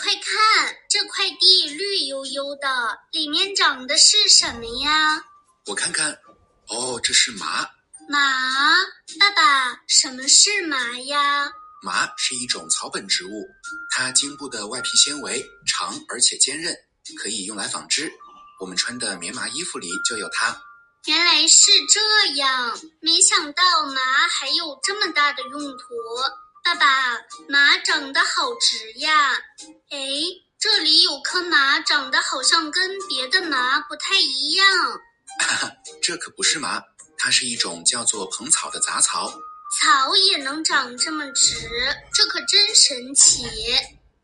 快看，这块地绿油油的，里面长的是什么呀？我看看，哦，这是麻。麻，爸爸，什么是麻呀？麻是一种草本植物，它茎部的外皮纤维长而且坚韧，可以用来纺织。我们穿的棉麻衣服里就有它。原来是这样，没想到麻还有这么大的用途。爸爸，麻长得好直呀！哎，这里有棵麻，长得好像跟别的麻不太一样。哈哈，这可不是麻。它是一种叫做蓬草的杂草，草也能长这么直，这可真神奇！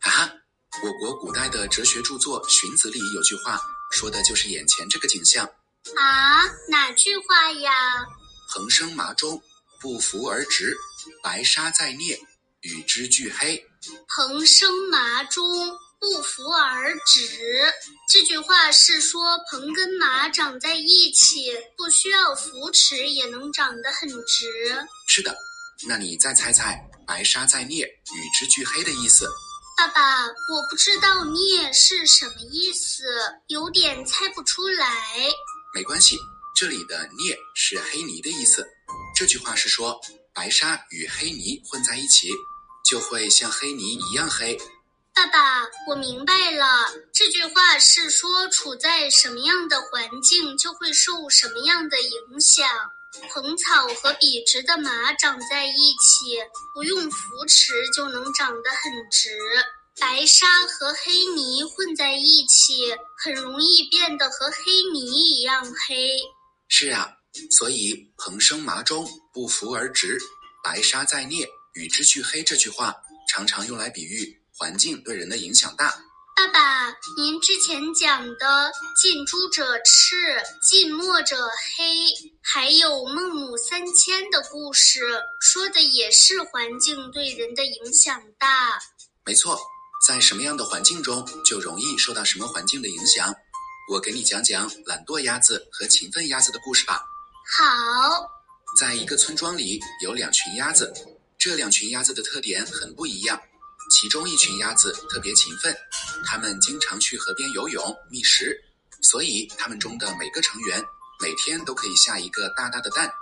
哈哈，我国古代的哲学著作《荀子》里有句话，说的就是眼前这个景象。啊，哪句话呀？蓬生麻中，不扶而直，白沙在涅，与之俱黑。蓬生麻中。不扶而直，这句话是说蓬跟麻长在一起，不需要扶持也能长得很直。是的，那你再猜猜“白沙在涅，与之俱黑”的意思？爸爸，我不知道“涅”是什么意思，有点猜不出来。没关系，这里的“涅”是黑泥的意思。这句话是说白沙与黑泥混在一起，就会像黑泥一样黑。爸爸，我明白了。这句话是说，处在什么样的环境，就会受什么样的影响。蓬草和笔直的马长在一起，不用扶持就能长得很直。白沙和黑泥混在一起，很容易变得和黑泥一样黑。是啊，所以“蓬生麻中，不扶而直；白沙在涅，与之俱黑”这句话，常常用来比喻。环境对人的影响大。爸爸，您之前讲的“近朱者赤，近墨者黑”，还有孟母三迁的故事，说的也是环境对人的影响大。没错，在什么样的环境中，就容易受到什么环境的影响。我给你讲讲懒惰鸭子和勤奋鸭子的故事吧。好，在一个村庄里，有两群鸭子，这两群鸭子的特点很不一样。其中一群鸭子特别勤奋，它们经常去河边游泳觅食，所以它们中的每个成员每天都可以下一个大大的蛋。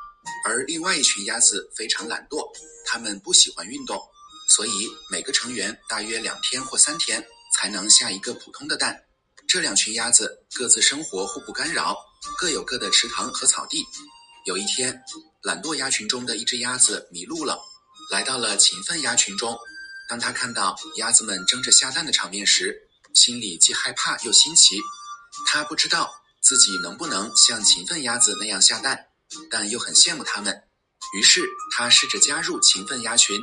而另外一群鸭子非常懒惰，它们不喜欢运动，所以每个成员大约两天或三天才能下一个普通的蛋。这两群鸭子各自生活，互不干扰，各有各的池塘和草地。有一天，懒惰鸭群中的一只鸭子迷路了，来到了勤奋鸭群中。当他看到鸭子们争着下蛋的场面时，心里既害怕又新奇。他不知道自己能不能像勤奋鸭子那样下蛋，但又很羡慕它们。于是他试着加入勤奋鸭群，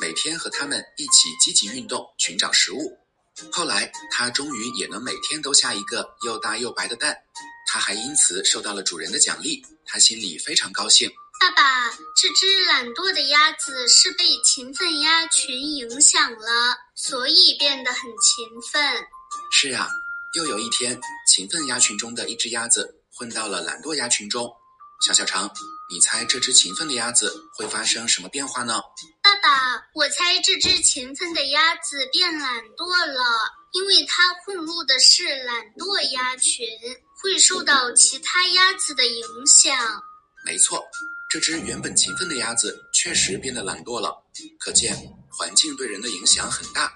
每天和它们一起积极运动，寻找食物。后来他终于也能每天都下一个又大又白的蛋，他还因此受到了主人的奖励，他心里非常高兴。爸爸，这只懒惰的鸭子是被勤奋鸭群影响了，所以变得很勤奋。是啊，又有一天，勤奋鸭群中的一只鸭子混到了懒惰鸭群中。小小肠，你猜这只勤奋的鸭子会发生什么变化呢？爸爸，我猜这只勤奋的鸭子变懒惰了，因为它混入的是懒惰鸭群，会受到其他鸭子的影响。没错。这只原本勤奋的鸭子确实变得懒惰了，可见环境对人的影响很大，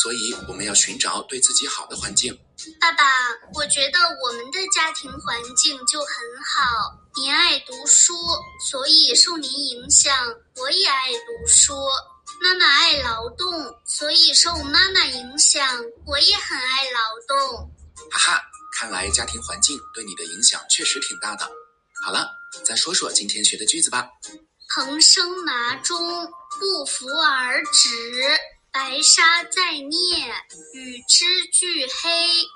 所以我们要寻找对自己好的环境。爸爸，我觉得我们的家庭环境就很好。您爱读书，所以受您影响，我也爱读书。妈妈爱劳动，所以受妈妈影响，我也很爱劳动。哈哈，看来家庭环境对你的影响确实挺大的。好了。再说说今天学的句子吧。蓬生麻中，不扶而止；白沙在涅，与之俱黑。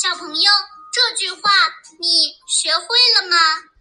小朋友，这句话你学会了吗？